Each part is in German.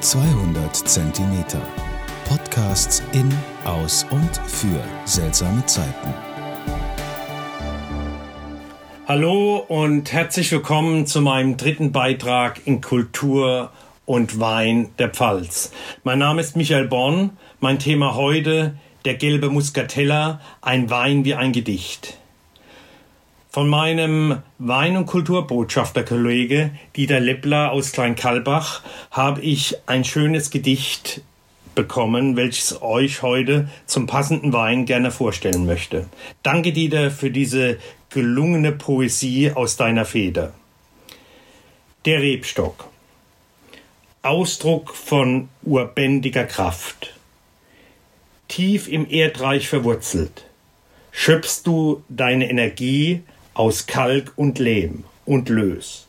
200 Zentimeter. Podcasts in, aus und für seltsame Zeiten. Hallo und herzlich willkommen zu meinem dritten Beitrag in Kultur und Wein der Pfalz. Mein Name ist Michael Born. Mein Thema heute der gelbe Muscatella, ein Wein wie ein Gedicht. Von meinem Wein- und Kulturbotschafterkollege Dieter Leppler aus Kleinkalbach habe ich ein schönes Gedicht bekommen, welches euch heute zum passenden Wein gerne vorstellen möchte. Danke, Dieter, für diese gelungene Poesie aus deiner Feder. Der Rebstock. Ausdruck von urbändiger Kraft. Tief im Erdreich verwurzelt, schöpfst du deine Energie aus Kalk und Lehm und Lös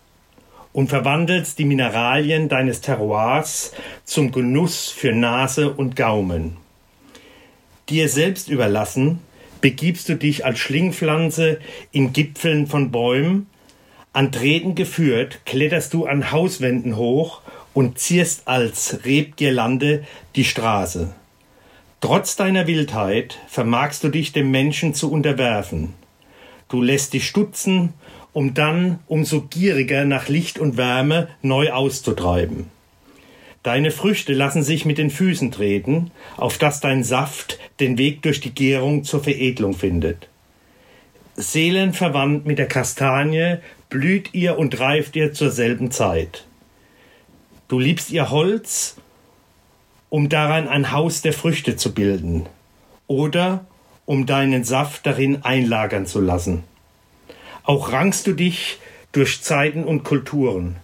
und verwandelst die Mineralien deines Terroirs zum Genuss für Nase und Gaumen. Dir selbst überlassen, begibst du dich als Schlingpflanze in Gipfeln von Bäumen, an Treten geführt, kletterst du an Hauswänden hoch und zierst als Rebgirlande die Straße. Trotz deiner Wildheit vermagst du dich dem Menschen zu unterwerfen. Du lässt dich stutzen, um dann umso gieriger nach Licht und Wärme neu auszutreiben. Deine Früchte lassen sich mit den Füßen treten, auf dass dein Saft den Weg durch die Gärung zur Veredelung findet. Seelenverwandt mit der Kastanie blüht ihr und reift ihr zur selben Zeit. Du liebst ihr Holz, um daran ein Haus der Früchte zu bilden, oder um deinen Saft darin einlagern zu lassen. Auch rangst du dich durch Zeiten und Kulturen,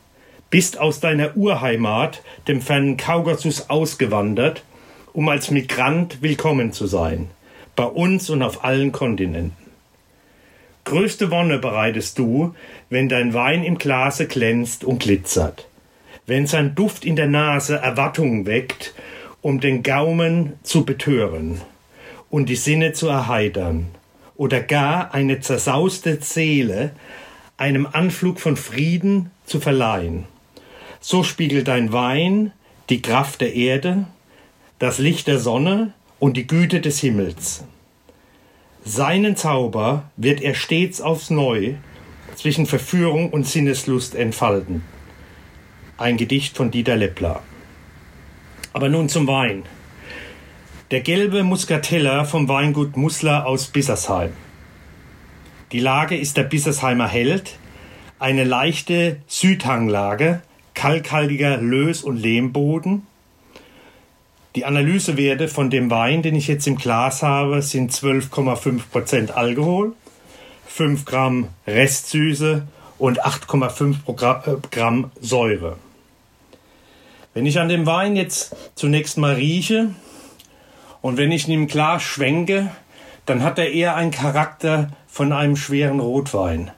bist aus deiner Urheimat, dem fernen Kaukasus, ausgewandert, um als Migrant willkommen zu sein, bei uns und auf allen Kontinenten. Größte Wonne bereitest du, wenn dein Wein im Glase glänzt und glitzert, wenn sein Duft in der Nase Erwartungen weckt, um den Gaumen zu betören und die Sinne zu erheitern oder gar eine zersauste Seele einem Anflug von Frieden zu verleihen. So spiegelt dein Wein die Kraft der Erde, das Licht der Sonne und die Güte des Himmels. Seinen Zauber wird er stets aufs Neu zwischen Verführung und Sinneslust entfalten. Ein Gedicht von Dieter Leppler. Aber nun zum Wein. Der gelbe Muscatella vom Weingut Musler aus Bissersheim. Die Lage ist der Bissersheimer Held, eine leichte Südhanglage, kalkhaltiger Lös- und Lehmboden. Die Analysewerte von dem Wein, den ich jetzt im Glas habe, sind 12,5 Prozent Alkohol, 5 Gramm Restsüße und 8,5 Gramm Säure. Wenn ich an dem Wein jetzt zunächst mal rieche, und wenn ich ihn Glas schwenke, dann hat er eher einen Charakter von einem schweren Rotwein.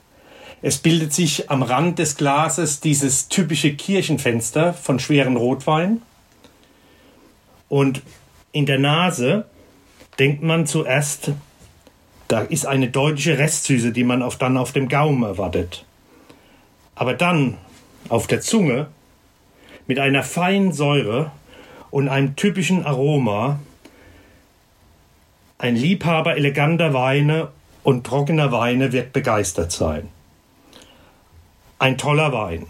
Es bildet sich am Rand des Glases dieses typische Kirchenfenster von schweren Rotwein. Und in der Nase denkt man zuerst, da ist eine deutliche Restsüße, die man auf, dann auf dem Gaumen erwartet. Aber dann auf der Zunge mit einer feinen Säure und einem typischen Aroma ein Liebhaber eleganter Weine und trockener Weine wird begeistert sein. Ein toller Wein.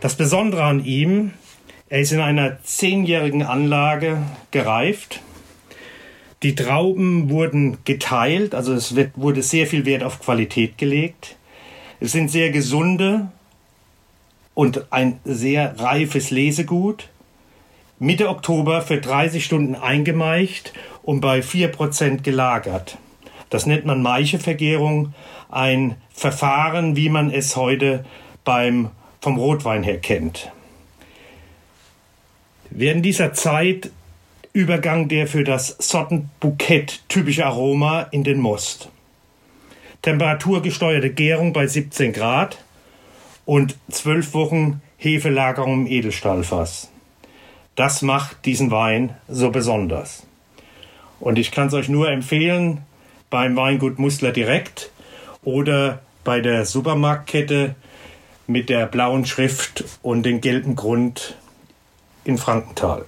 Das Besondere an ihm, er ist in einer zehnjährigen Anlage gereift. Die Trauben wurden geteilt, also es wird, wurde sehr viel Wert auf Qualität gelegt. Es sind sehr gesunde und ein sehr reifes Lesegut. Mitte Oktober für 30 Stunden eingemeicht und bei 4% gelagert. Das nennt man Maichevergärung, ein Verfahren, wie man es heute beim, vom Rotwein her kennt. Während dieser Zeit Übergang der für das Sortenbukett typische Aroma in den Most. Temperaturgesteuerte Gärung bei 17 Grad und 12 Wochen Hefelagerung im Edelstahlfass. Das macht diesen Wein so besonders. Und ich kann es euch nur empfehlen, beim Weingut Musler direkt oder bei der Supermarktkette mit der blauen Schrift und dem gelben Grund in Frankenthal.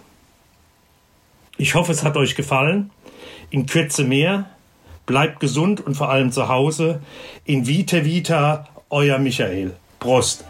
Ich hoffe, es hat euch gefallen. In Kürze mehr. Bleibt gesund und vor allem zu Hause. In Vita Vita, euer Michael. Prost.